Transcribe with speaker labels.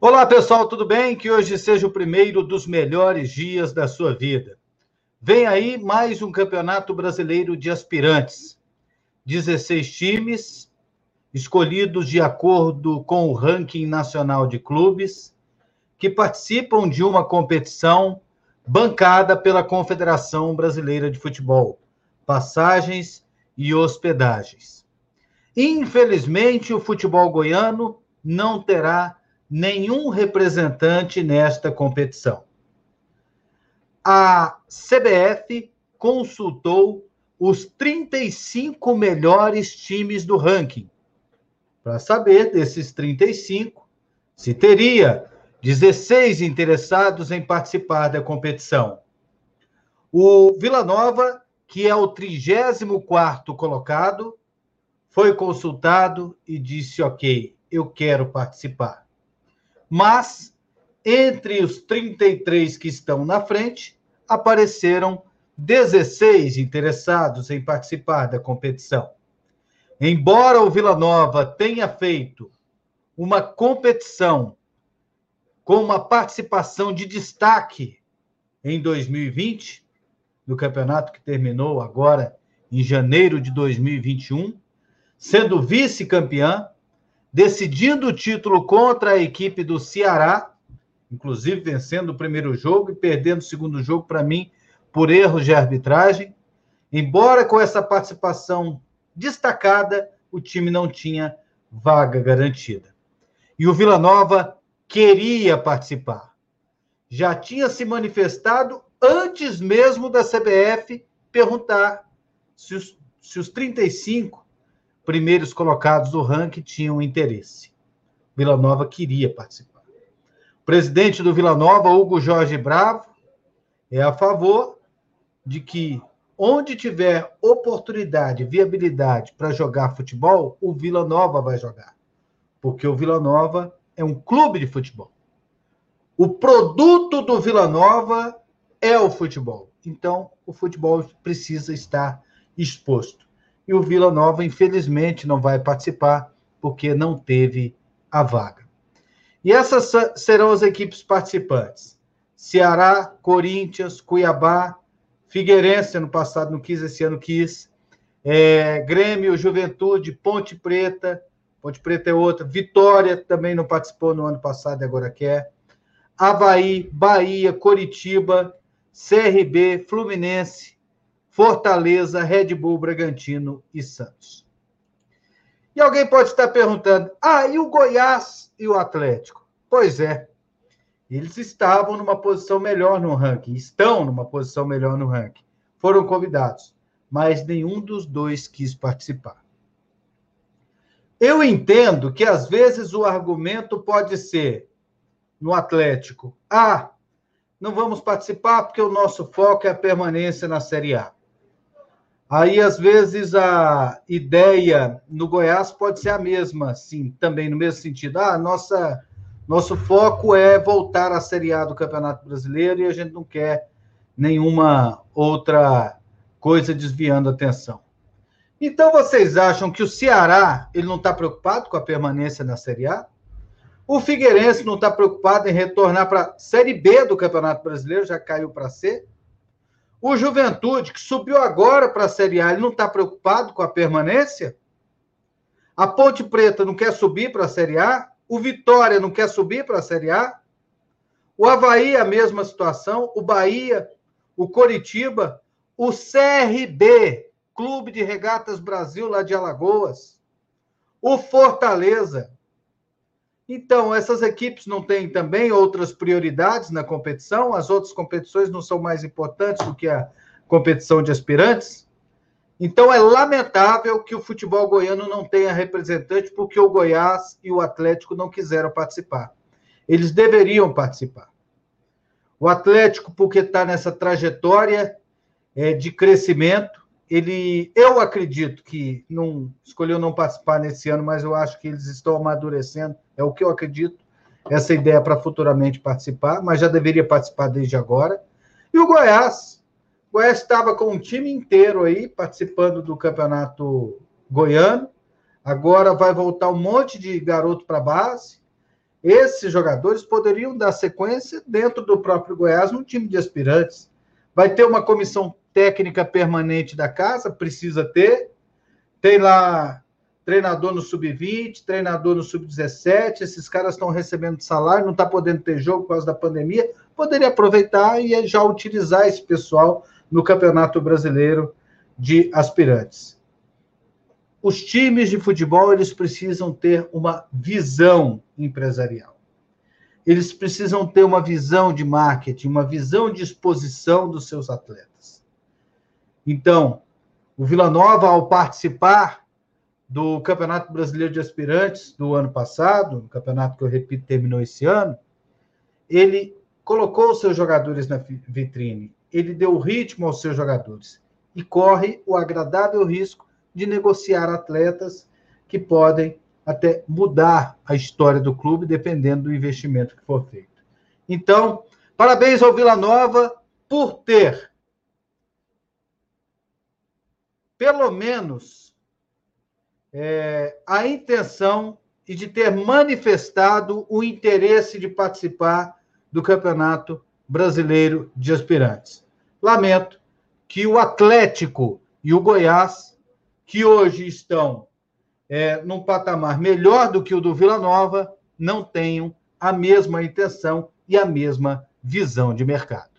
Speaker 1: Olá, pessoal, tudo bem? Que hoje seja o primeiro dos melhores dias da sua vida. Vem aí mais um Campeonato Brasileiro de Aspirantes. 16 times, escolhidos de acordo com o ranking nacional de clubes, que participam de uma competição bancada pela Confederação Brasileira de Futebol, passagens e hospedagens. Infelizmente, o futebol goiano não terá nenhum representante nesta competição. A CBF consultou os 35 melhores times do ranking para saber desses 35 se teria 16 interessados em participar da competição. O Vila Nova, que é o 34º colocado, foi consultado e disse: "OK, eu quero participar" mas entre os 33 que estão na frente, apareceram 16 interessados em participar da competição. Embora o Vila Nova tenha feito uma competição com uma participação de destaque em 2020, no campeonato que terminou agora em janeiro de 2021, sendo vice-campeã, decidindo o título contra a equipe do Ceará, inclusive vencendo o primeiro jogo e perdendo o segundo jogo, para mim, por erros de arbitragem. Embora com essa participação destacada, o time não tinha vaga garantida. E o Vila Nova queria participar. Já tinha se manifestado antes mesmo da CBF perguntar se os, se os 35 primeiros colocados do ranking tinham interesse. Vila Nova queria participar. O presidente do Vila Nova, Hugo Jorge Bravo, é a favor de que onde tiver oportunidade, viabilidade para jogar futebol, o Vila Nova vai jogar. Porque o Vila Nova é um clube de futebol. O produto do Vila Nova é o futebol. Então, o futebol precisa estar exposto e o Vila Nova, infelizmente, não vai participar porque não teve a vaga. E essas serão as equipes participantes: Ceará, Corinthians, Cuiabá, Figueirense, ano passado não quis, esse ano quis, é, Grêmio, Juventude, Ponte Preta, Ponte Preta é outra, Vitória também não participou no ano passado e agora quer, Havaí, Bahia, Coritiba, CRB, Fluminense, Fortaleza, Red Bull, Bragantino e Santos. E alguém pode estar perguntando: ah, e o Goiás e o Atlético? Pois é, eles estavam numa posição melhor no ranking, estão numa posição melhor no ranking. Foram convidados, mas nenhum dos dois quis participar. Eu entendo que às vezes o argumento pode ser no Atlético: ah, não vamos participar porque o nosso foco é a permanência na Série A. Aí, às vezes, a ideia no Goiás pode ser a mesma, sim, também no mesmo sentido. Ah, nossa, nosso foco é voltar à Série A do Campeonato Brasileiro e a gente não quer nenhuma outra coisa desviando a atenção. Então, vocês acham que o Ceará ele não está preocupado com a permanência na Série A? O Figueirense não está preocupado em retornar para a Série B do Campeonato Brasileiro, já caiu para C? O Juventude, que subiu agora para a Série A, ele não está preocupado com a permanência? A Ponte Preta não quer subir para a Série A? O Vitória não quer subir para a Série A? O Havaí, a mesma situação. O Bahia, o Coritiba, o CRB, Clube de Regatas Brasil, lá de Alagoas. O Fortaleza. Então, essas equipes não têm também outras prioridades na competição? As outras competições não são mais importantes do que a competição de aspirantes? Então, é lamentável que o futebol goiano não tenha representante, porque o Goiás e o Atlético não quiseram participar. Eles deveriam participar. O Atlético, porque está nessa trajetória é, de crescimento, ele, eu acredito que não escolheu não participar nesse ano, mas eu acho que eles estão amadurecendo, é o que eu acredito, essa ideia para futuramente participar, mas já deveria participar desde agora. E o Goiás, o Goiás estava com um time inteiro aí participando do campeonato goiano, agora vai voltar um monte de garoto para base, esses jogadores poderiam dar sequência dentro do próprio Goiás num time de aspirantes. Vai ter uma comissão técnica permanente da casa, precisa ter. Tem lá treinador no sub-20, treinador no sub-17, esses caras estão recebendo salário, não está podendo ter jogo por causa da pandemia, poderia aproveitar e já utilizar esse pessoal no Campeonato Brasileiro de Aspirantes. Os times de futebol, eles precisam ter uma visão empresarial. Eles precisam ter uma visão de marketing, uma visão de exposição dos seus atletas. Então, o Vila Nova, ao participar do Campeonato Brasileiro de Aspirantes do ano passado, o campeonato que eu repito terminou esse ano, ele colocou os seus jogadores na vitrine, ele deu ritmo aos seus jogadores e corre o agradável risco de negociar atletas que podem até mudar a história do clube, dependendo do investimento que for feito. Então, parabéns ao Vila Nova por ter, pelo menos, é, a intenção e de ter manifestado o interesse de participar do Campeonato Brasileiro de Aspirantes. Lamento que o Atlético e o Goiás, que hoje estão é, num patamar melhor do que o do Vila Nova, não tenham a mesma intenção e a mesma visão de mercado.